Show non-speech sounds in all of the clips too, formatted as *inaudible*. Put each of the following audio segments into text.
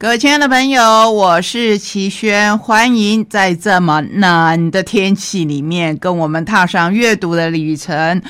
各位亲爱的朋友，我是齐轩，欢迎在这么冷的天气里面跟我们踏上阅读的旅程。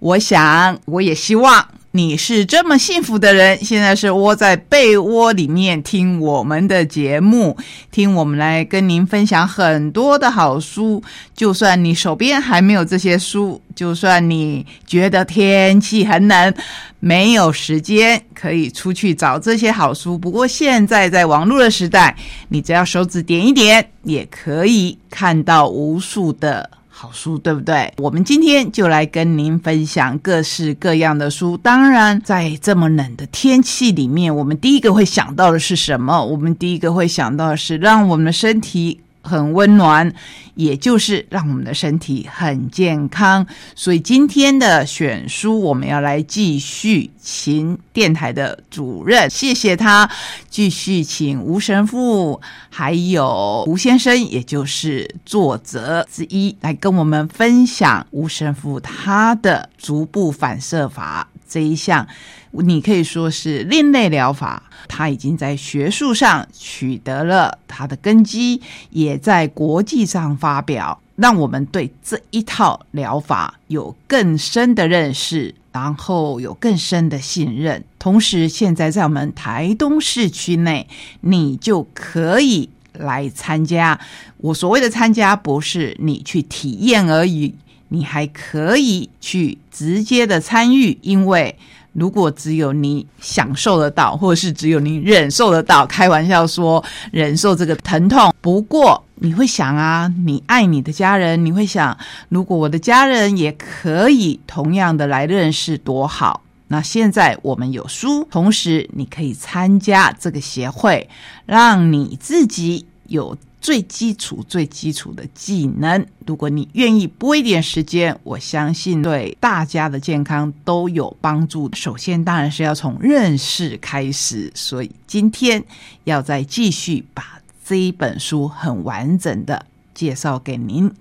我想，我也希望。你是这么幸福的人，现在是窝在被窝里面听我们的节目，听我们来跟您分享很多的好书。就算你手边还没有这些书，就算你觉得天气很冷，没有时间可以出去找这些好书。不过现在在网络的时代，你只要手指点一点，也可以看到无数的。好书对不对？我们今天就来跟您分享各式各样的书。当然，在这么冷的天气里面，我们第一个会想到的是什么？我们第一个会想到的是让我们的身体。很温暖，也就是让我们的身体很健康。所以今天的选书，我们要来继续请电台的主任，谢谢他，继续请吴神父，还有吴先生，也就是作者之一，来跟我们分享吴神父他的足部反射法这一项。你可以说是另类疗法，它已经在学术上取得了它的根基，也在国际上发表，让我们对这一套疗法有更深的认识，然后有更深的信任。同时，现在在我们台东市区内，你就可以来参加。我所谓的参加，不是你去体验而已，你还可以去直接的参与，因为。如果只有你享受得到，或者是只有你忍受得到，开玩笑说忍受这个疼痛。不过你会想啊，你爱你的家人，你会想，如果我的家人也可以同样的来认识，多好。那现在我们有书，同时你可以参加这个协会，让你自己有。最基础、最基础的技能，如果你愿意拨一点时间，我相信对大家的健康都有帮助。首先，当然是要从认识开始，所以今天要再继续把这一本书很完整的介绍给您。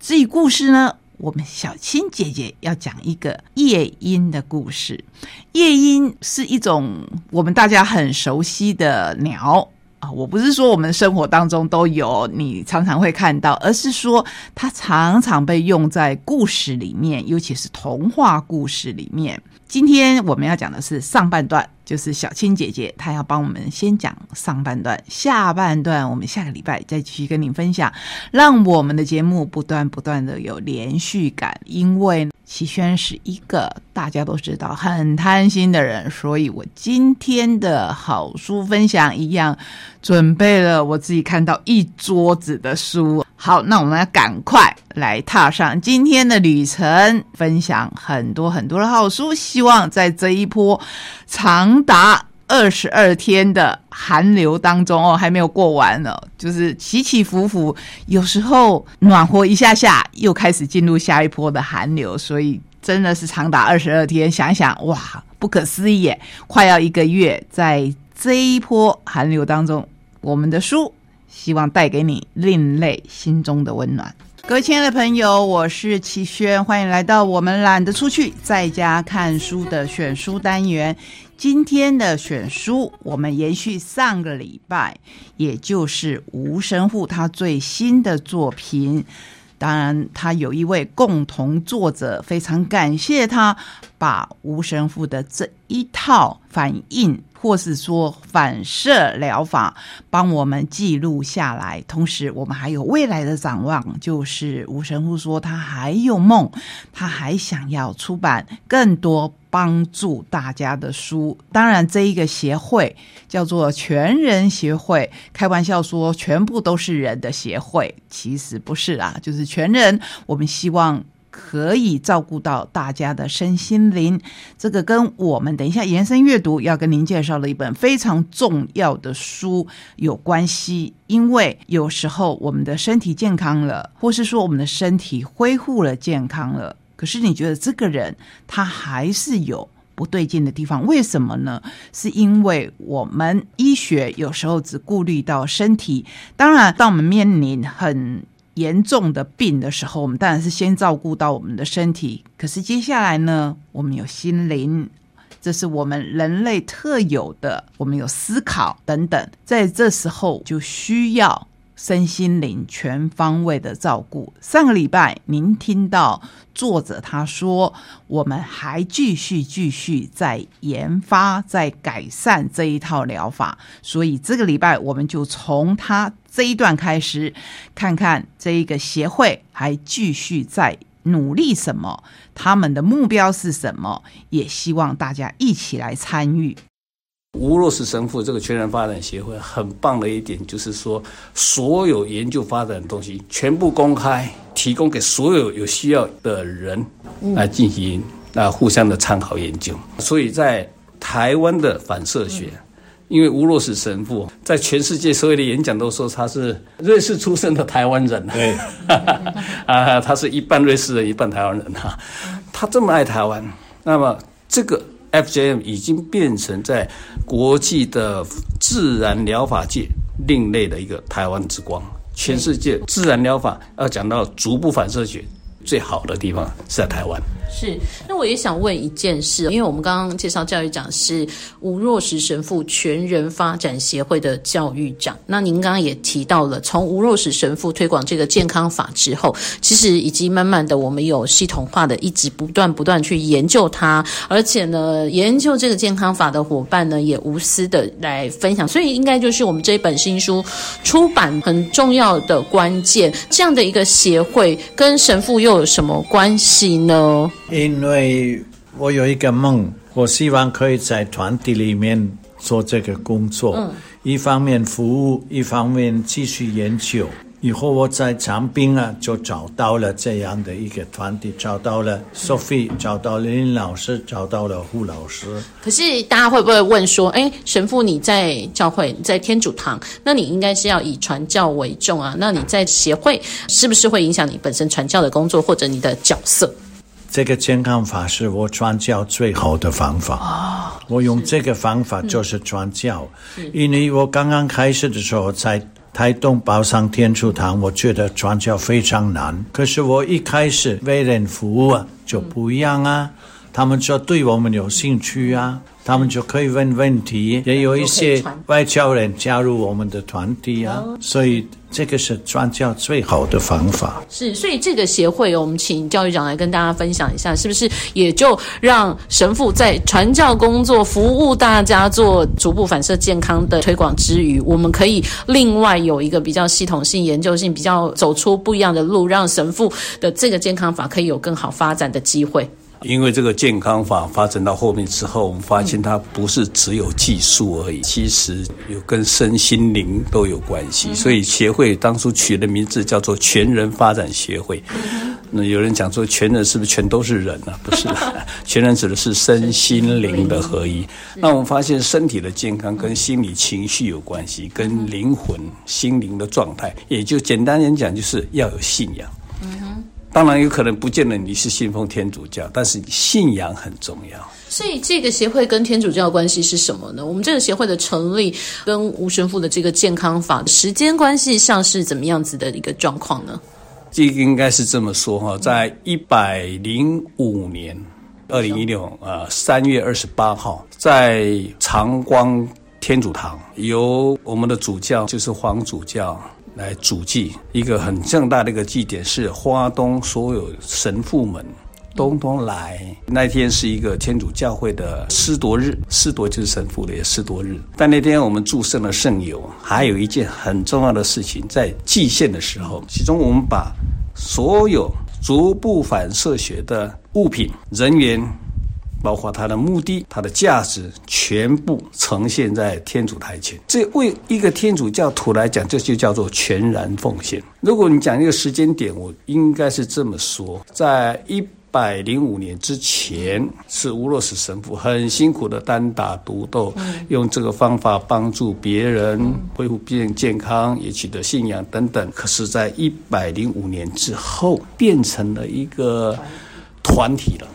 至于故事呢，我们小青姐姐要讲一个夜莺的故事。夜莺是一种我们大家很熟悉的鸟。啊，我不是说我们生活当中都有，你常常会看到，而是说它常常被用在故事里面，尤其是童话故事里面。今天我们要讲的是上半段，就是小青姐姐她要帮我们先讲上半段，下半段我们下个礼拜再继续跟您分享，让我们的节目不断不断的有连续感，因为。齐轩是一个大家都知道很贪心的人，所以我今天的好书分享一样，准备了我自己看到一桌子的书。好，那我们要赶快来踏上今天的旅程，分享很多很多的好书。希望在这一波长达。二十二天的寒流当中哦，还没有过完呢，就是起起伏伏，有时候暖和一下下，又开始进入下一波的寒流，所以真的是长达二十二天。想想，哇，不可思议耶！快要一个月，在这一波寒流当中，我们的书希望带给你另类心中的温暖。各位亲爱的朋友，我是齐轩，欢迎来到我们懒得出去，在家看书的选书单元。今天的选书，我们延续上个礼拜，也就是吴神父他最新的作品。当然，他有一位共同作者，非常感谢他把吴神父的这一套反应。或是说反射疗法帮我们记录下来，同时我们还有未来的展望。就是吴神父说他还有梦，他还想要出版更多帮助大家的书。当然，这一个协会叫做全人协会，开玩笑说全部都是人的协会，其实不是啊，就是全人。我们希望。可以照顾到大家的身心灵，这个跟我们等一下延伸阅读要跟您介绍的一本非常重要的书有关系。因为有时候我们的身体健康了，或是说我们的身体恢复了健康了，可是你觉得这个人他还是有不对劲的地方？为什么呢？是因为我们医学有时候只顾虑到身体，当然当我们面临很。严重的病的时候，我们当然是先照顾到我们的身体。可是接下来呢，我们有心灵，这是我们人类特有的，我们有思考等等，在这时候就需要。身心灵全方位的照顾。上个礼拜您听到作者他说，我们还继续继续在研发、在改善这一套疗法，所以这个礼拜我们就从他这一段开始，看看这一个协会还继续在努力什么，他们的目标是什么，也希望大家一起来参与。吴若石神父这个全人发展协会很棒的一点，就是说所有研究发展的东西全部公开，提供给所有有需要的人来进行啊互相的参考研究。所以在台湾的反射学，因为吴若史神父在全世界所有的演讲都说他是瑞士出生的台湾人，对，*laughs* 啊，他是一半瑞士人，一半台湾人哈。*laughs* 他这么爱台湾，那么这个。FJM 已经变成在国际的自然疗法界另类的一个台湾之光。全世界自然疗法要讲到足部反射学，最好的地方是在台湾。是，那我也想问一件事，因为我们刚刚介绍教育长是吴若石神父全人发展协会的教育长。那您刚刚也提到了，从吴若石神父推广这个健康法之后，其实已经慢慢的我们有系统化的一直不断不断去研究它，而且呢，研究这个健康法的伙伴呢也无私的来分享，所以应该就是我们这一本新书出版很重要的关键。这样的一个协会跟神父又有什么关系呢？因为我有一个梦，我希望可以在团体里面做这个工作。嗯，一方面服务，一方面继续研究。以后我在长滨啊，就找到了这样的一个团体，找到了 Sophie，找到了林老师，找到了胡老师。可是大家会不会问说，哎，神父你在教会，在天主堂，那你应该是要以传教为重啊？那你在协会是不是会影响你本身传教的工作或者你的角色？这个健康法是我传教最好的方法。我用这个方法就是传教，因为我刚刚开始的时候在台东宝山天主堂，我觉得传教非常难。可是我一开始为人服务啊，就不一样啊。他们就对我们有兴趣啊，他们就可以问问题，也有一些外教人加入我们的团体啊，所以。这个是传教最好的方法。是，所以这个协会，我们请教育长来跟大家分享一下，是不是也就让神父在传教工作、服务大家做逐步反射健康的推广之余，我们可以另外有一个比较系统性、研究性、比较走出不一样的路，让神父的这个健康法可以有更好发展的机会。因为这个健康法发展到后面之后，我们发现它不是只有技术而已，其实有跟身心灵都有关系。所以协会当初取的名字叫做全人发展协会。那有人讲说，全人是不是全都是人呢？不是，*laughs* 全人指的是身心灵的合一。那我们发现身体的健康跟心理情绪有关系，跟灵魂、心灵的状态，也就简单点讲，就是要有信仰。当然有可能不见得你是信奉天主教，但是信仰很重要。所以这个协会跟天主教的关系是什么呢？我们这个协会的成立跟吴神父的这个健康法时间关系上是怎么样子的一个状况呢？这个应该是这么说哈，在一百零五年，二零一六啊三月二十八号，在长光天主堂，由我们的主教就是黄主教。来主祭一个很盛大的一个祭典，是花东所有神父们通通来。那天是一个天主教会的施铎日，施铎就是神父的施铎日。但那天我们祝圣了圣油，还有一件很重要的事情，在祭献的时候，其中我们把所有足部反射学的物品、人员。包括它的目的、它的价值，全部呈现在天主台前。这为一个天主教徒来讲，这就叫做全然奉献。如果你讲一个时间点，我应该是这么说：在一百零五年之前，是乌洛斯神父很辛苦的单打独斗，用这个方法帮助别人恢复别人健康，也取得信仰等等。可是，在一百零五年之后，变成了一个团体了。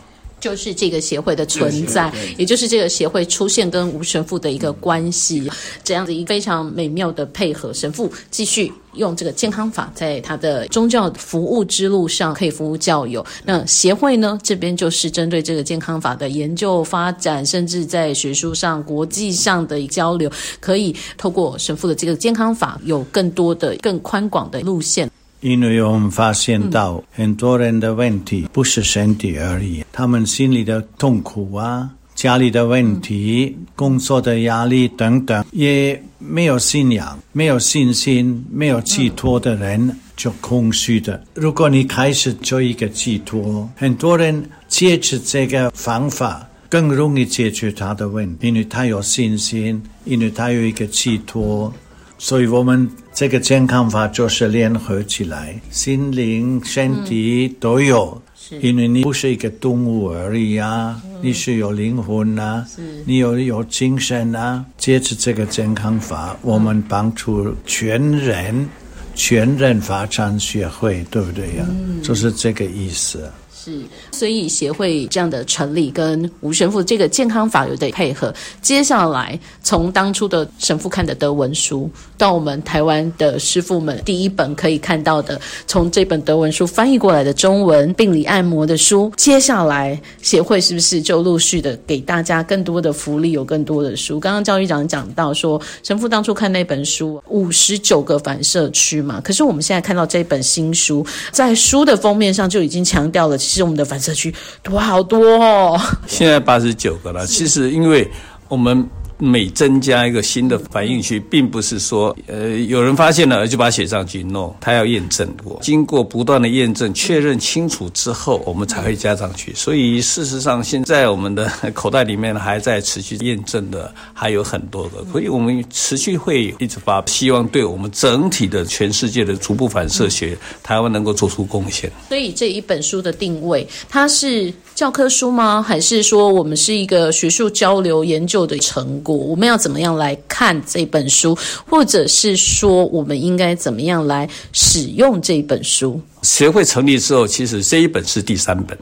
就是这个协会的存在，也就是这个协会出现跟吴神父的一个关系，这样子一个非常美妙的配合。神父继续用这个健康法，在他的宗教服务之路上可以服务教友。那协会呢，这边就是针对这个健康法的研究发展，甚至在学术上、国际上的交流，可以透过神父的这个健康法，有更多的、更宽广的路线。因为我们发现到很多人的问题不是身体而已，他们心里的痛苦啊、家里的问题、工作的压力等等，也没有信仰、没有信心、没有寄托的人就空虚的。如果你开始做一个寄托，很多人借着这个方法更容易解决他的问题，因为他有信心，因为他有一个寄托。所以我们这个健康法就是联合起来，心灵、身体都有。因为你不是一个动物而已啊，你是有灵魂啊，你有有精神啊。借着这个健康法，我们帮助全人、全人发展学会，对不对呀？就是这个意思。是，所以协会这样的成立跟吴神父这个健康法有得配合。接下来从当初的神父看的德文书，到我们台湾的师傅们第一本可以看到的，从这本德文书翻译过来的中文病理按摩的书，接下来协会是不是就陆续的给大家更多的福利，有更多的书？刚刚教育长讲到说，神父当初看那本书五十九个反射区嘛，可是我们现在看到这本新书，在书的封面上就已经强调了。是我们的反射区多好多哦，现在八十九个了。其实因为我们。每增加一个新的反应区，并不是说，呃，有人发现了就把它写上去。no，它要验证过，经过不断的验证，确认清楚之后，我们才会加上去。所以事实上，现在我们的 *laughs* 口袋里面还在持续验证的还有很多个，所以我们持续会一直发，希望对我们整体的全世界的逐步反射学，台湾能够做出贡献。所以这一本书的定位，它是教科书吗？还是说我们是一个学术交流研究的成果？我们要怎么样来看这本书，或者是说，我们应该怎么样来使用这本书？协会成立之后，其实这一本是第三本，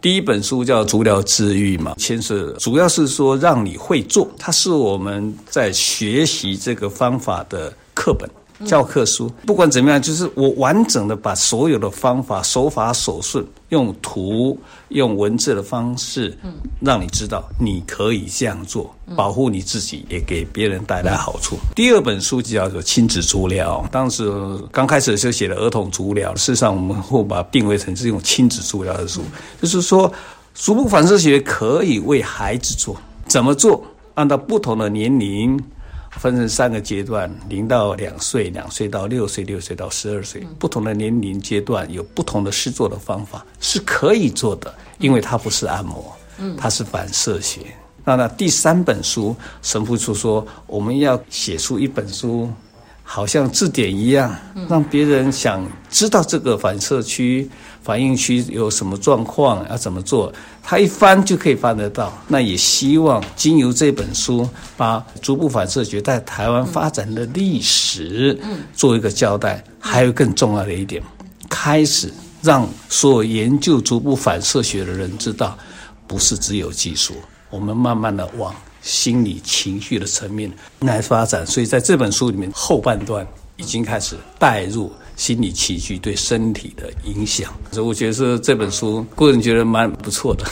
第一本书叫《足疗治愈》嘛，牵涉主要是说让你会做，它是我们在学习这个方法的课本。教科书不管怎么样，就是我完整的把所有的方法、手法、手顺，用图、用文字的方式，嗯，让你知道你可以这样做，保护你自己，也给别人带来好处。第二本书就叫做亲子足疗，当时刚开始的时候写的儿童足疗，事实上我们会把定位成是用亲子足疗的书，就是说，足部反射学可以为孩子做，怎么做？按照不同的年龄。分成三个阶段：零到两岁、两岁到六岁、六岁到十二岁，不同的年龄阶段有不同的施做的方法是可以做的，因为它不是按摩，它是反射学。那那第三本书，神父就说我们要写出一本书，好像字典一样，让别人想知道这个反射区。反应区有什么状况要怎么做？他一翻就可以翻得到。那也希望经由这本书，把足部反射学在台湾发展的历史做一个交代。还有更重要的一点，开始让所有研究足部反射学的人知道，不是只有技术，我们慢慢的往心理情绪的层面来发展。所以在这本书里面后半段已经开始带入。心理起居对身体的影响，所以我觉得是这本书个人觉得蛮不错的。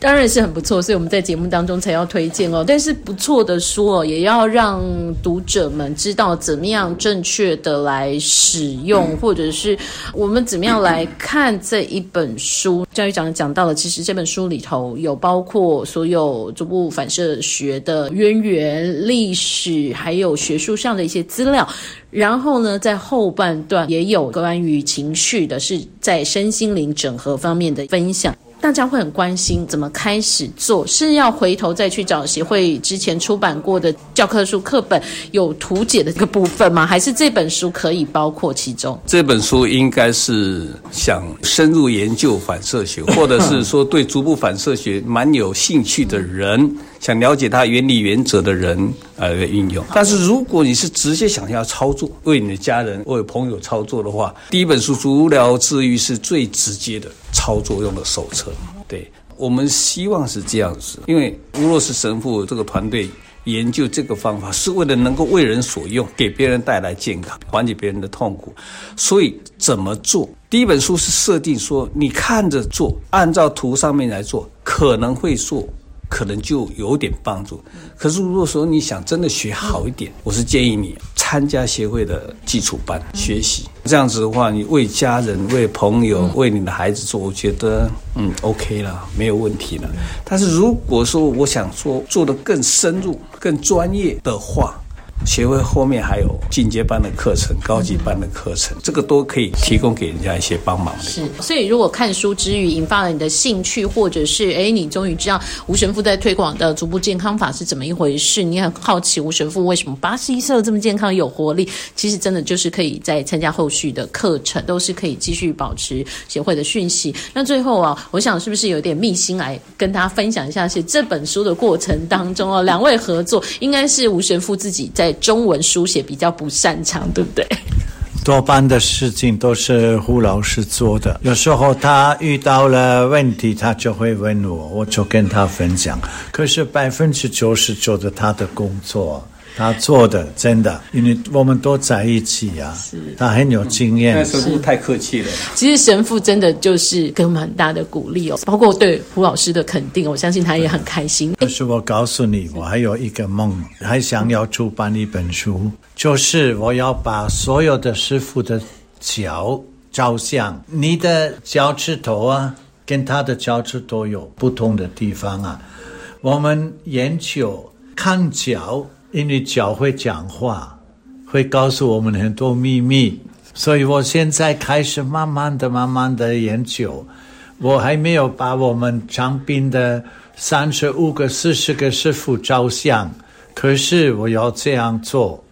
当然是很不错，所以我们在节目当中才要推荐哦。但是不错的书哦，也要让读者们知道怎么样正确的来使用，或者是我们怎么样来看这一本书。教育长讲到了，其实这本书里头有包括所有逐步反射学的渊源、历史，还有学术上的一些资料。然后呢，在后半段也有关于情绪的，是在身心灵整合方面的分享。大家会很关心怎么开始做，是要回头再去找协会之前出版过的教科书课本有图解的这个部分吗？还是这本书可以包括其中？这本书应该是想深入研究反射学，*laughs* 或者是说对逐步反射学蛮有兴趣的人。想了解它原理原则的人，呃，运用。但是如果你是直接想要操作，为你的家人、为朋友操作的话，第一本书《足疗治愈》是最直接的操作用的手册。对，我们希望是这样子，因为吴若是神父这个团队研究这个方法，是为了能够为人所用，给别人带来健康，缓解别人的痛苦。所以怎么做？第一本书是设定说，你看着做，按照图上面来做，可能会做。可能就有点帮助。可是如果说你想真的学好一点，我是建议你参加协会的基础班学习。这样子的话，你为家人、为朋友、为你的孩子做，我觉得嗯 OK 了，没有问题了。但是如果说我想说做的更深入、更专业的话，协会后面还有进阶班的课程、高级班的课程，这个都可以提供给人家一些帮忙的。是，所以如果看书之余引发了你的兴趣，或者是哎，你终于知道吴神父在推广的足部健康法是怎么一回事，你很好奇吴神父为什么八十一岁这么健康有活力，其实真的就是可以在参加后续的课程，都是可以继续保持协会的讯息。那最后啊，我想是不是有点秘辛来跟大家分享一下？是这本书的过程当中哦，两位合作应该是吴神父自己在。中文书写比较不擅长，对不对？多半的事情都是胡老师做的。有时候他遇到了问题，他就会问我，我就跟他分享。可是百分之九十九的他的工作。他做的真的，因为我们都在一起呀。是，他很有经验。神父太客气了。其实神父真的就是给我们很大的鼓励哦，包括对胡老师的肯定，我相信他也很开心。可是我告诉你，我还有一个梦，还想要出版一本书，就是我要把所有的师傅的脚照相，你的脚趾头啊，跟他的脚趾头有不同的地方啊。我们研究看脚。因为脚会讲话，会告诉我们很多秘密，所以我现在开始慢慢的、慢慢的研究。我还没有把我们长滨的三十五个、四十个师傅照相，可是我要这样做，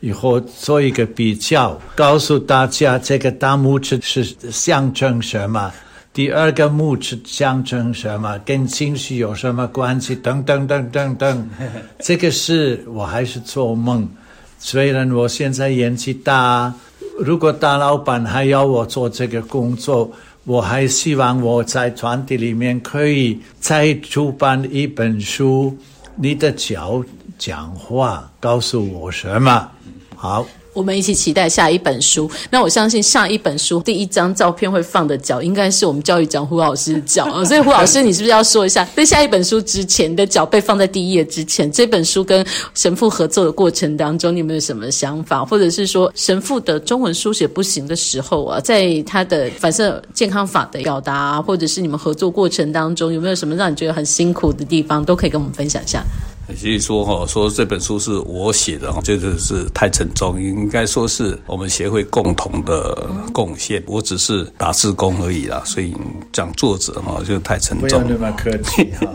以后做一个比较，告诉大家这个大拇指是象征什么。第二个木指象征什么？跟情绪有什么关系？等等等等等，*laughs* 这个事我还是做梦。虽然我现在年纪大，如果大老板还要我做这个工作，我还希望我在团体里面可以再出版一本书。你的脚讲话，告诉我什么？好。我们一起期待下一本书。那我相信下一本书第一张照片会放的脚，应该是我们教育长胡老师的脚啊。*laughs* 所以胡老师，你是不是要说一下，在下一本书之前的脚被放在第一页之前，这本书跟神父合作的过程当中，你有没有什么想法？或者是说，神父的中文书写不行的时候啊，在他的反射健康法的表达，或者是你们合作过程当中，有没有什么让你觉得很辛苦的地方，都可以跟我们分享一下。所以说哈，说这本书是我写的哈，这个是太沉重，应该说是我们协会共同的贡献，我只是打字工而已啦。所以讲作者哈，就太沉重。不要那么客气哈。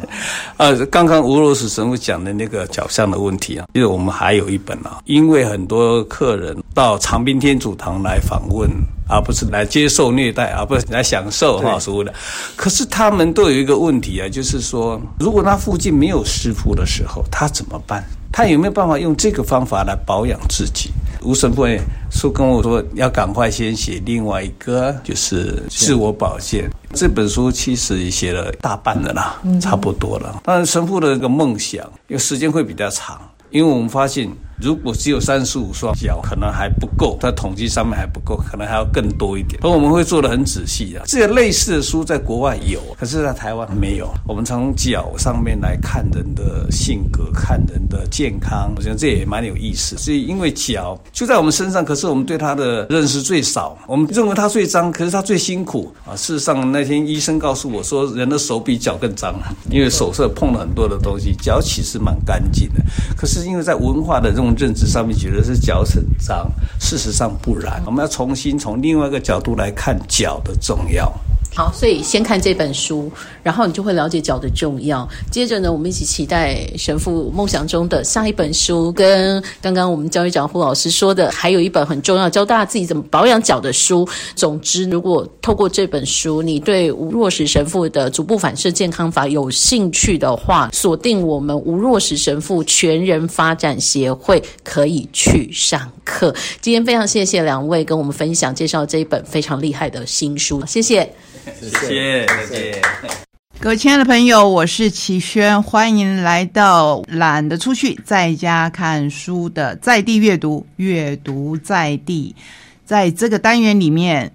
呃，*laughs* 刚刚吴罗斯神父讲的那个脚相的问题啊，因为我们还有一本啊，因为很多客人到长滨天主堂来访问。而不是来接受虐待，而不是来享受哈所谓的。可是他们都有一个问题啊，就是说，如果他附近没有师傅的时候，他怎么办？他有没有办法用这个方法来保养自己？吴神父说跟我说，要赶快先写另外一个，就是自我保健这本书，其实写了大半的啦，差不多了。但是神父的那个梦想，因为时间会比较长，因为我们发现。如果只有三十五双脚，可能还不够，在统计上面还不够，可能还要更多一点。而我们会做的很仔细的。这个类似的书在国外有，可是在台湾没有。我们从脚上面来看人的性格，看人的健康，我觉得这也蛮有意思。所以因为脚就在我们身上，可是我们对它的认识最少。我们认为它最脏，可是它最辛苦啊。事实上那天医生告诉我说，人的手比脚更脏，因为手是碰了很多的东西，脚其实蛮干净的。可是因为在文化的这种认知上面觉得是脚很脏，事实上不然。我们要重新从另外一个角度来看脚的重要。好，所以先看这本书，然后你就会了解脚的重要。接着呢，我们一起期待神父梦想中的下一本书，跟刚刚我们教育长胡老师说的，还有一本很重要，教大家自己怎么保养脚的书。总之，如果透过这本书，你对吴若石神父的足部反射健康法有兴趣的话，锁定我们吴若石神父全人发展协会，可以去上课。今天非常谢谢两位跟我们分享介绍这一本非常厉害的新书，谢谢。谢谢，谢谢。各位亲爱的朋友，我是齐轩，欢迎来到懒得出去，在家看书的在地阅读，阅读在地。在这个单元里面，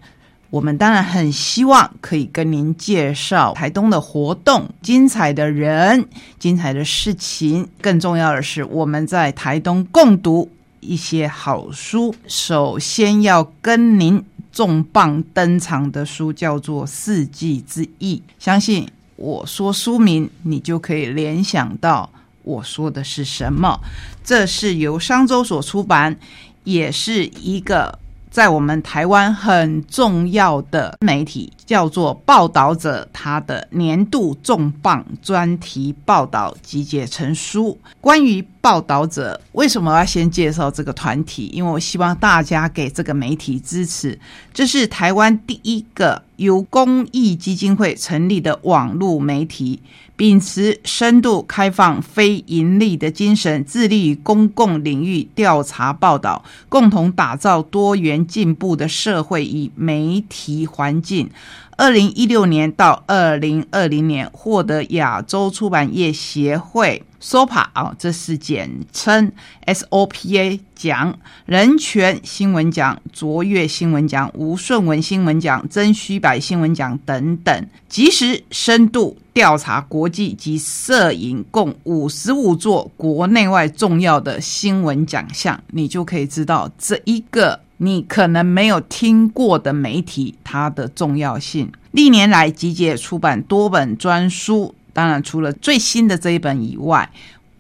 我们当然很希望可以跟您介绍台东的活动、精彩的人、精彩的事情。更重要的是，我们在台东共读一些好书。首先要跟您重磅登场的书叫做《四季之翼》，相信。我说书名，你就可以联想到我说的是什么。这是由商周所出版，也是一个。在我们台湾很重要的媒体叫做《报道者》，他的年度重磅专题报道集结成书。关于《报道者》，为什么要先介绍这个团体？因为我希望大家给这个媒体支持。这是台湾第一个由公益基金会成立的网络媒体。秉持深度开放、非盈利的精神，致力于公共领域调查报道，共同打造多元进步的社会与媒体环境。二零一六年到二零二零年，获得亚洲出版业协会。SOPA 啊，这是简称 SOPA 奖，人权新闻奖、卓越新闻奖、吴顺文新闻奖、曾虚白新闻奖等等，及时深度调查国际及摄影共五十五座国内外重要的新闻奖项，你就可以知道这一个你可能没有听过的媒体它的重要性。历年来集结出版多本专书。当然，除了最新的这一本以外，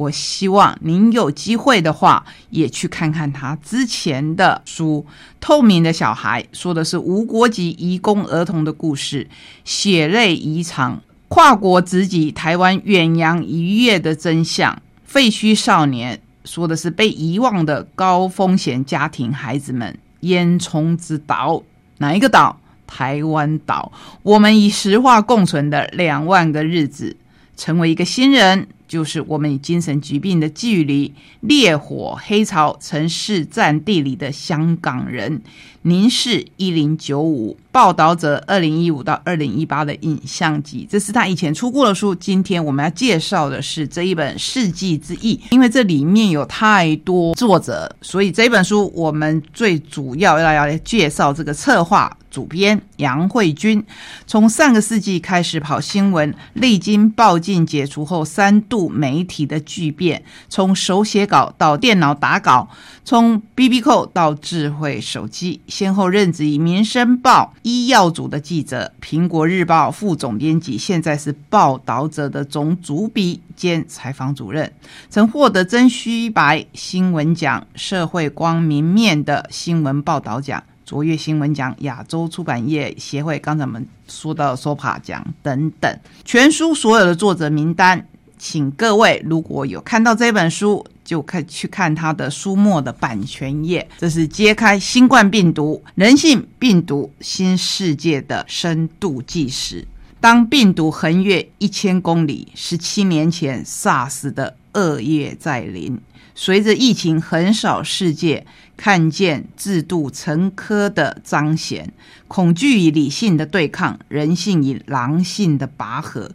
我希望您有机会的话，也去看看他之前的书《透明的小孩》，说的是无国籍移工儿童的故事；《血泪遗场》，跨国直击台湾远洋渔业的真相；《废墟少年》，说的是被遗忘的高风险家庭孩子们；《烟囱之岛》，哪一个岛？台湾岛。我们以石化共存的两万个日子。成为一个新人，就是我们与精神疾病的距离。烈火黑潮城市战地里的香港人，凝视一零九五报道者二零一五到二零一八的影像集，这是他以前出过的书。今天我们要介绍的是这一本《世纪之翼》，因为这里面有太多作者，所以这本书我们最主要要要来介绍这个策划。主编杨慧君从上个世纪开始跑新闻，历经报禁解除后三度媒体的巨变，从手写稿到电脑打稿，从 B B 扣到智慧手机，先后任职于《民生报》医药组的记者，《苹果日报》副总编辑，现在是《报道者》的总主笔兼采访主任，曾获得真虚白新闻奖、社会光明面的新闻报道奖。卓越新闻奖、亚洲出版业协会，刚才我们说到 SOPA 奖等等，全书所有的作者名单，请各位如果有看到这本书，就可以去看它的书末的版权页。这是揭开新冠病毒、人性病毒新世界的深度纪实。当病毒横越一千公里，十七年前 SARS 的恶业在临。随着疫情横扫世界，看见制度成科的彰显，恐惧与理性的对抗，人性与狼性的拔河，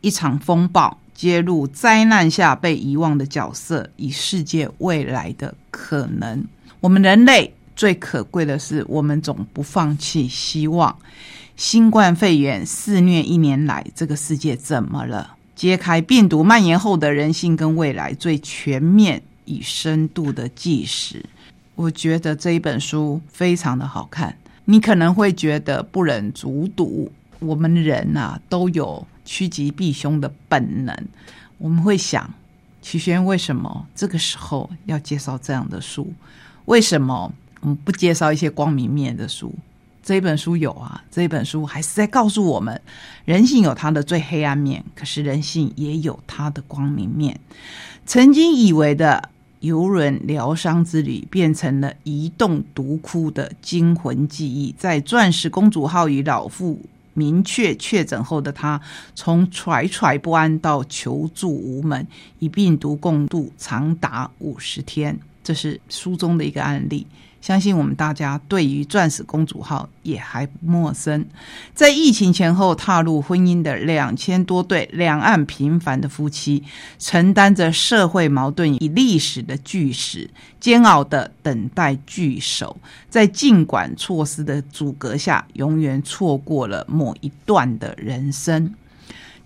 一场风暴揭露灾难下被遗忘的角色与世界未来的可能。我们人类最可贵的是，我们总不放弃希望。新冠肺炎肆虐一年来，这个世界怎么了？揭开病毒蔓延后的人性跟未来最全面。以深度的纪实，我觉得这一本书非常的好看。你可能会觉得不忍卒读，我们人呐都有趋吉避凶的本能。我们会想，齐轩为什么这个时候要介绍这样的书？为什么我们不介绍一些光明面的书？这一本书有啊，这一本书还是在告诉我们，人性有它的最黑暗面，可是人性也有它的光明面。曾经以为的。游轮疗伤之旅变成了移动独窟的惊魂记忆。在钻石公主号与老妇明确确诊后的她，从惴惴不安到求助无门，与病毒共度长达五十天。这是书中的一个案例。相信我们大家对于钻石公主号也还不陌生。在疫情前后踏入婚姻的两千多对两岸平凡的夫妻，承担着社会矛盾与历史的巨石，煎熬的等待聚首，在尽管措施的阻隔下，永远错过了某一段的人生。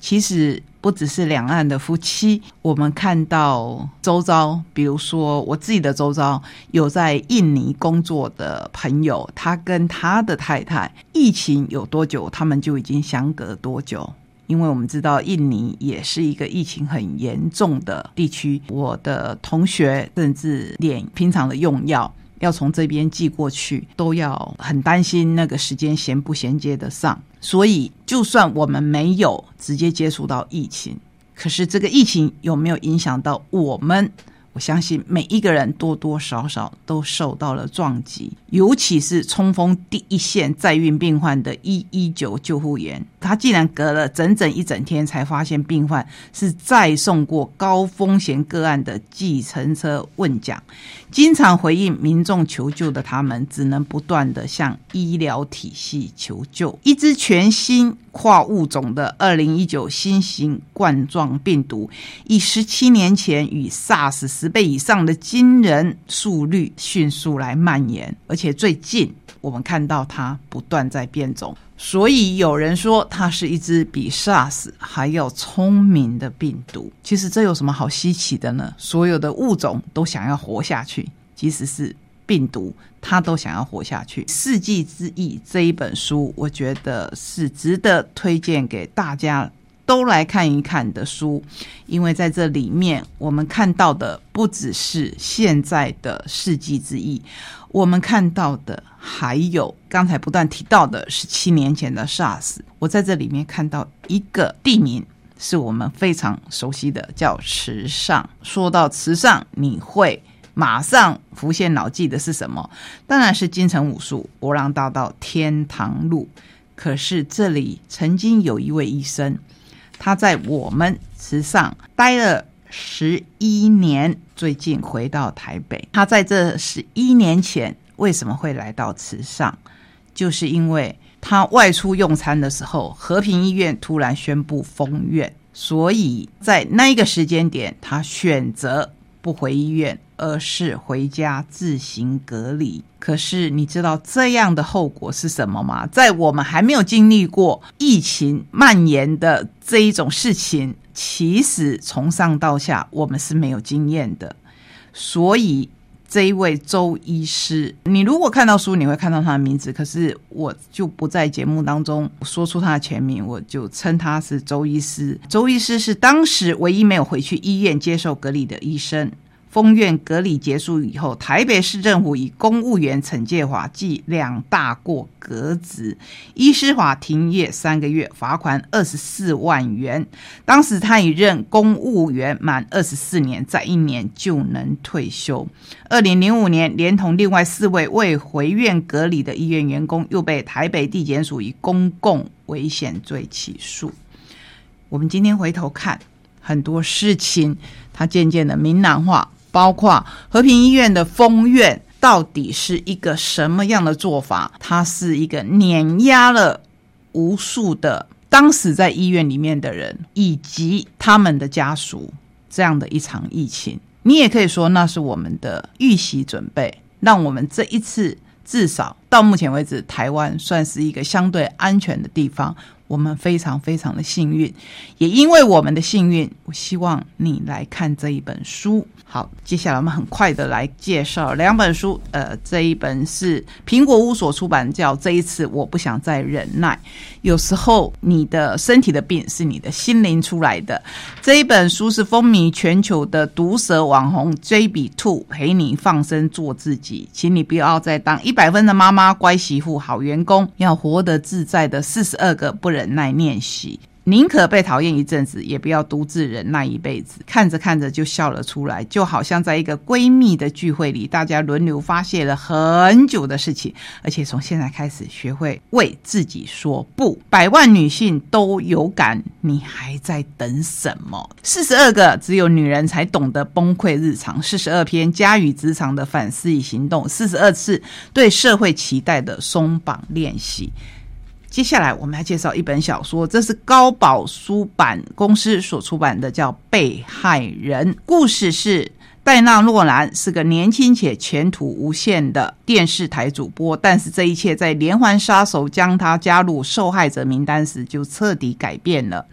其实不只是两岸的夫妻，我们看到周遭，比如说我自己的周遭，有在印尼工作的朋友，他跟他的太太，疫情有多久，他们就已经相隔多久。因为我们知道印尼也是一个疫情很严重的地区，我的同学甚至连平常的用药。要从这边寄过去，都要很担心那个时间衔不衔接得上。所以，就算我们没有直接接触到疫情，可是这个疫情有没有影响到我们？我相信每一个人多多少少都受到了撞击，尤其是冲锋第一线在运病患的一一九救护员，他竟然隔了整整一整天才发现病患是再送过高风险个案的计程车问讲。经常回应民众求救的他们，只能不断的向医疗体系求救。一支全新跨物种的二零一九新型冠状病毒，以十七年前与 SARS 十倍以上的惊人速率迅速来蔓延，而且最近我们看到它不断在变种。所以有人说它是一只比 SARS 还要聪明的病毒。其实这有什么好稀奇的呢？所有的物种都想要活下去，即使是病毒，它都想要活下去。《世纪之翼》这一本书，我觉得是值得推荐给大家都来看一看的书，因为在这里面我们看到的不只是现在的世纪之翼。我们看到的还有刚才不断提到的十七年前的 SARS。我在这里面看到一个地名，是我们非常熟悉的，叫池上。说到池上，你会马上浮现脑际的是什么？当然是金城武术、博朗大道、天堂路。可是这里曾经有一位医生，他在我们池上待了。十一年，最近回到台北。他在这十一年前为什么会来到池上？就是因为他外出用餐的时候，和平医院突然宣布封院，所以在那一个时间点，他选择不回医院，而是回家自行隔离。可是你知道这样的后果是什么吗？在我们还没有经历过疫情蔓延的这一种事情。其实从上到下，我们是没有经验的，所以这一位周医师，你如果看到书，你会看到他的名字，可是我就不在节目当中说出他的全名，我就称他是周医师。周医师是当时唯一没有回去医院接受隔离的医生。封院隔离结束以后，台北市政府以公务员惩戒法记两大过革职，医师法停业三个月，罚款二十四万元。当时他已任公务员满二十四年，在一年就能退休。二零零五年，连同另外四位未回院隔离的医院员工，又被台北地检署以公共危险罪起诉。我们今天回头看很多事情，它渐渐的明朗化。包括和平医院的封院到底是一个什么样的做法？它是一个碾压了无数的当时在医院里面的人以及他们的家属这样的一场疫情。你也可以说那是我们的预习准备，让我们这一次至少到目前为止，台湾算是一个相对安全的地方。我们非常非常的幸运，也因为我们的幸运，我希望你来看这一本书。好，接下来我们很快的来介绍两本书。呃，这一本是苹果屋所出版，叫《这一次我不想再忍耐》。有时候你的身体的病是你的心灵出来的。这一本书是风靡全球的毒舌网红 JB Two 陪你放生做自己，请你不要再当一百分的妈妈、乖媳妇、好员工，要活得自在的四十二个不忍忍耐练习。宁可被讨厌一阵子，也不要独自忍耐一辈子。看着看着就笑了出来，就好像在一个闺蜜的聚会里，大家轮流发泄了很久的事情，而且从现在开始学会为自己说不。百万女性都有感，你还在等什么？四十二个只有女人才懂得崩溃日常，四十二篇家与职场的反思与行动，四十二次对社会期待的松绑练习。接下来我们来介绍一本小说，这是高宝书版公司所出版的，叫《被害人》。故事是戴娜·洛兰是个年轻且前途无限的电视台主播，但是这一切在连环杀手将她加入受害者名单时就彻底改变了。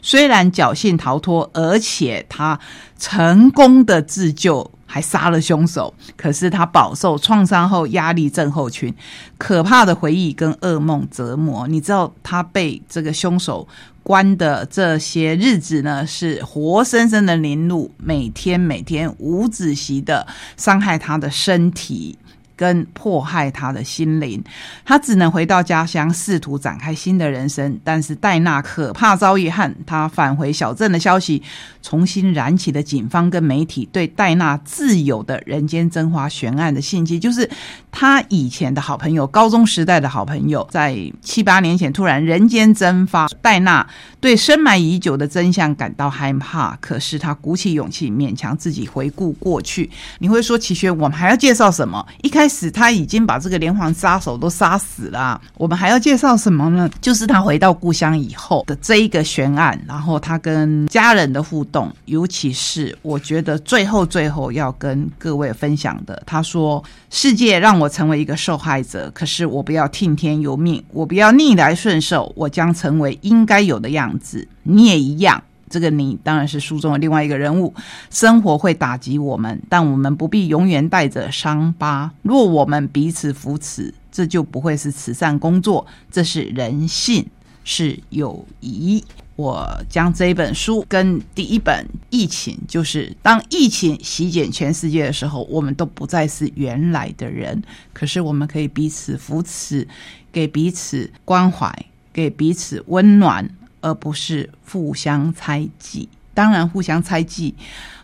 虽然侥幸逃脱，而且她成功的自救。还杀了凶手，可是他饱受创伤后压力症候群，可怕的回忆跟噩梦折磨。你知道他被这个凶手关的这些日子呢，是活生生的凌辱，每天每天无止息的伤害他的身体。跟迫害他的心灵，他只能回到家乡，试图展开新的人生。但是戴娜可怕遭遇和他返回小镇的消息，重新燃起了警方跟媒体对戴娜自有的人间真花悬案的信息。就是他以前的好朋友，高中时代的好朋友，在七八年前突然人间蒸发。戴娜对深埋已久的真相感到害怕，可是他鼓起勇气，勉强自己回顾过去。你会说，齐轩，我们还要介绍什么？一开开始他已经把这个连环杀手都杀死了，我们还要介绍什么呢？就是他回到故乡以后的这一个悬案，然后他跟家人的互动，尤其是我觉得最后最后要跟各位分享的，他说：“世界让我成为一个受害者，可是我不要听天由命，我不要逆来顺受，我将成为应该有的样子。你也一样。”这个你当然是书中的另外一个人物。生活会打击我们，但我们不必永远带着伤疤。若我们彼此扶持，这就不会是慈善工作，这是人性，是友谊。我将这本书跟第一本《疫情》，就是当疫情席卷全世界的时候，我们都不再是原来的人，可是我们可以彼此扶持，给彼此关怀，给彼此温暖。而不是互相猜忌，当然互相猜忌、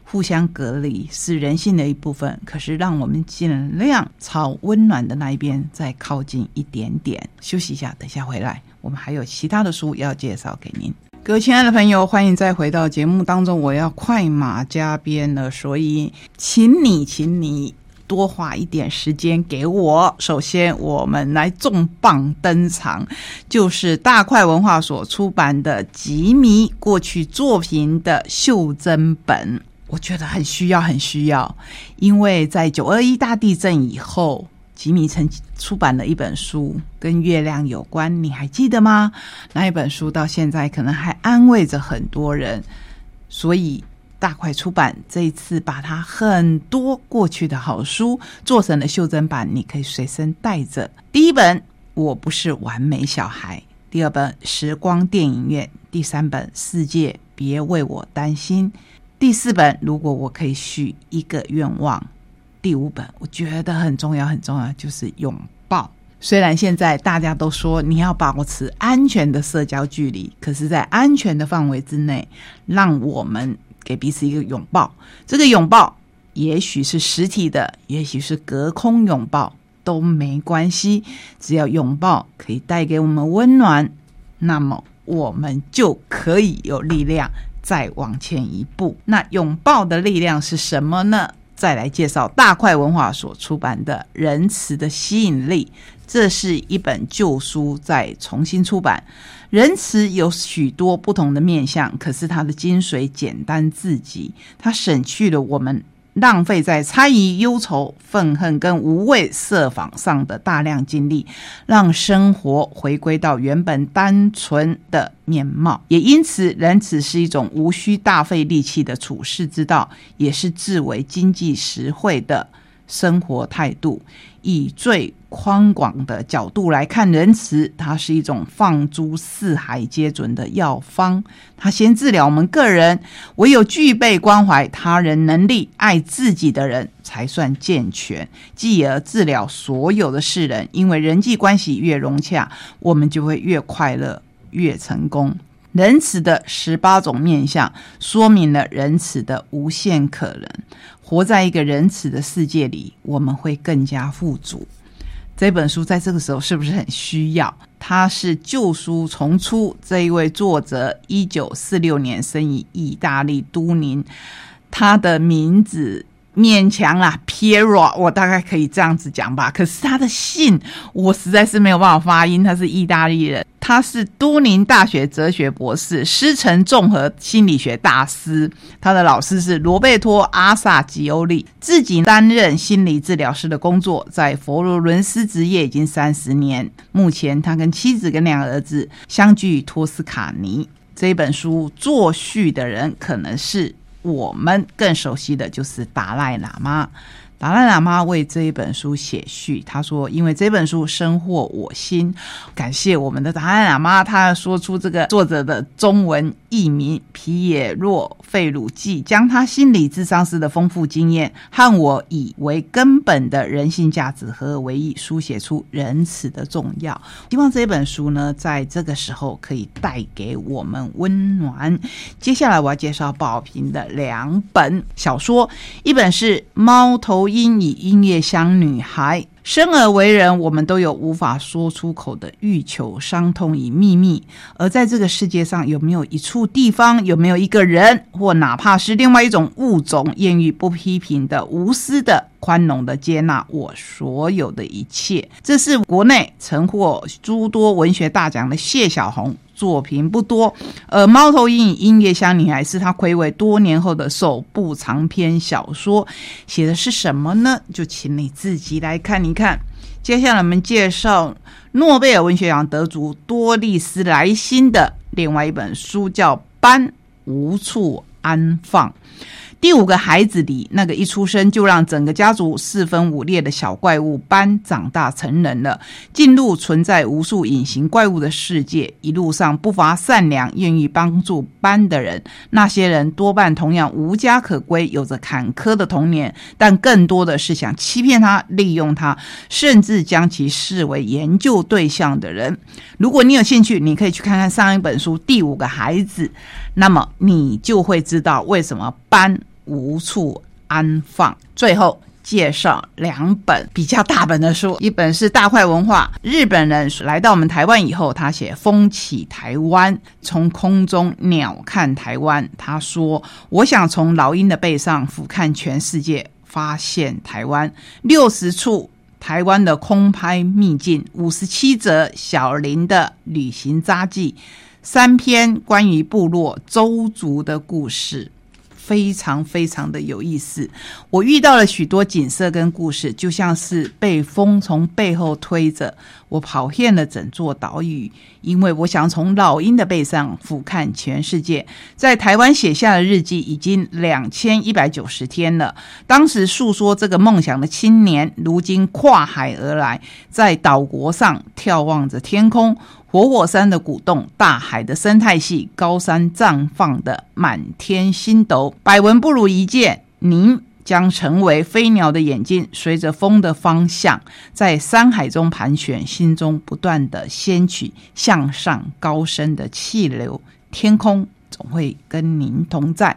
互相隔离是人性的一部分。可是，让我们尽量朝温暖的那一边再靠近一点点。休息一下，等下回来，我们还有其他的书要介绍给您。各位亲爱的朋友，欢迎再回到节目当中。我要快马加鞭了，所以请你，请你。多花一点时间给我。首先，我们来重磅登场，就是大块文化所出版的吉米过去作品的袖珍本。我觉得很需要，很需要，因为在九二一大地震以后，吉米曾出版了一本书，跟月亮有关，你还记得吗？那一本书到现在可能还安慰着很多人，所以。大块出版这一次把它很多过去的好书做成了袖珍版，你可以随身带着。第一本《我不是完美小孩》，第二本《时光电影院》，第三本《世界别为我担心》，第四本《如果我可以许一个愿望》，第五本我觉得很重要很重要，就是拥抱。虽然现在大家都说你要保持安全的社交距离，可是，在安全的范围之内，让我们。给彼此一个拥抱，这个拥抱也许是实体的，也许是隔空拥抱都没关系，只要拥抱可以带给我们温暖，那么我们就可以有力量再往前一步。那拥抱的力量是什么呢？再来介绍大块文化所出版的《仁慈的吸引力》，这是一本旧书再重新出版。仁慈有许多不同的面相，可是它的精髓简单至极，它省去了我们浪费在猜疑、忧愁、愤恨跟无谓设防上的大量精力，让生活回归到原本单纯的面貌。也因此，仁慈是一种无需大费力气的处世之道，也是至为经济实惠的生活态度。以最宽广的角度来看，仁慈它是一种放诸四海皆准的药方。它先治疗我们个人，唯有具备关怀他人能力、爱自己的人才算健全，继而治疗所有的世人。因为人际关系越融洽，我们就会越快乐、越成功。仁慈的十八种面相，说明了仁慈的无限可能。活在一个仁慈的世界里，我们会更加富足。这本书在这个时候是不是很需要？它是旧书重出。这一位作者，一九四六年生于意大利都宁，他的名字。勉强啦，Piero，我大概可以这样子讲吧。可是他的姓，我实在是没有办法发音。他是意大利人，他是都宁大学哲学博士，师承综合心理学大师。他的老师是罗贝托·阿萨吉欧利，自己担任心理治疗师的工作，在佛罗伦斯执业已经三十年。目前他跟妻子跟两个儿子相聚托斯卡尼。这本书作序的人可能是。我们更熟悉的就是达赖喇嘛。达赖喇嘛为这一本书写序，他说：“因为这本书深获我心，感谢我们的达赖喇嘛。”他说出这个作者的中文译名皮耶洛·费鲁季，将他心理智商师的丰富经验和我以为根本的人性价值合而为一，书写出仁慈的重要。希望这本书呢，在这个时候可以带给我们温暖。接下来我要介绍宝平的两本小说，一本是《猫头》。因以音乐乡女孩生而为人，我们都有无法说出口的欲求、伤痛与秘密。而在这个世界上，有没有一处地方，有没有一个人，或哪怕是另外一种物种，愿意不批评的、无私的、宽容的接纳我所有的一切？这是国内曾获诸多文学大奖的谢小红。作品不多，呃《猫头鹰音乐箱女孩》是他暌违多年后的首部长篇小说，写的是什么呢？就请你自己来看一看。接下来我们介绍诺贝尔文学奖得主多丽丝莱辛的另外一本书，叫《班无处安放》。第五个孩子里，那个一出生就让整个家族四分五裂的小怪物班长大成人了，进入存在无数隐形怪物的世界。一路上不乏善良、愿意帮助班的人，那些人多半同样无家可归，有着坎坷的童年，但更多的是想欺骗他、利用他，甚至将其视为研究对象的人。如果你有兴趣，你可以去看看上一本书《第五个孩子》，那么你就会知道为什么班。无处安放。最后介绍两本比较大本的书，一本是大块文化，日本人来到我们台湾以后，他写《风起台湾》，从空中鸟看台湾。他说：“我想从老鹰的背上俯瞰全世界，发现台湾六十处台湾的空拍秘境，五十七则小林的旅行札记，三篇关于部落周族的故事。”非常非常的有意思，我遇到了许多景色跟故事，就像是被风从背后推着，我跑遍了整座岛屿，因为我想从老鹰的背上俯瞰全世界。在台湾写下的日记已经两千一百九十天了。当时诉说这个梦想的青年，如今跨海而来，在岛国上眺望着天空。活火山的鼓动，大海的生态系，高山绽放的满天星斗，百闻不如一见。您将成为飞鸟的眼睛，随着风的方向，在山海中盘旋，心中不断的掀起向上高升的气流。天空总会跟您同在。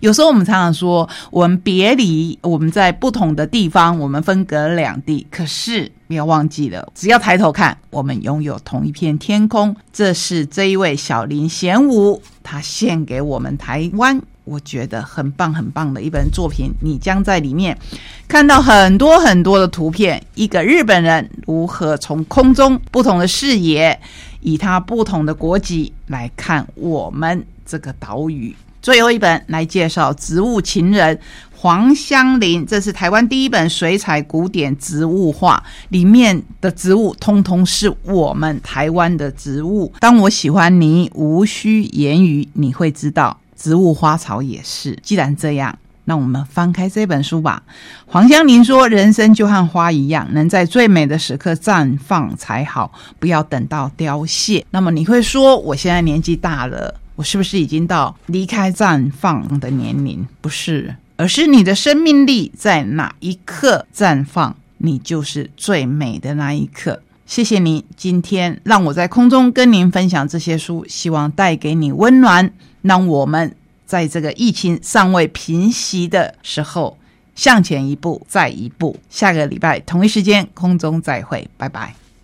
有时候我们常常说，我们别离，我们在不同的地方，我们分隔两地，可是。不要忘记了，只要抬头看，我们拥有同一片天空。这是这一位小林贤武，他献给我们台湾，我觉得很棒很棒的一本作品。你将在里面看到很多很多的图片，一个日本人如何从空中不同的视野，以他不同的国籍来看我们这个岛屿。最后一本来介绍《植物情人》。黄香林，这是台湾第一本水彩古典植物画，里面的植物通通是我们台湾的植物。当我喜欢你，无需言语，你会知道，植物花草也是。既然这样，那我们翻开这本书吧。黄香林说：“人生就和花一样，能在最美的时刻绽放才好，不要等到凋谢。”那么你会说，我现在年纪大了，我是不是已经到离开绽放的年龄？不是。而是你的生命力在哪一刻绽放，你就是最美的那一刻。谢谢你今天让我在空中跟您分享这些书，希望带给你温暖，让我们在这个疫情尚未平息的时候向前一步，再一步。下个礼拜同一时间空中再会，拜拜。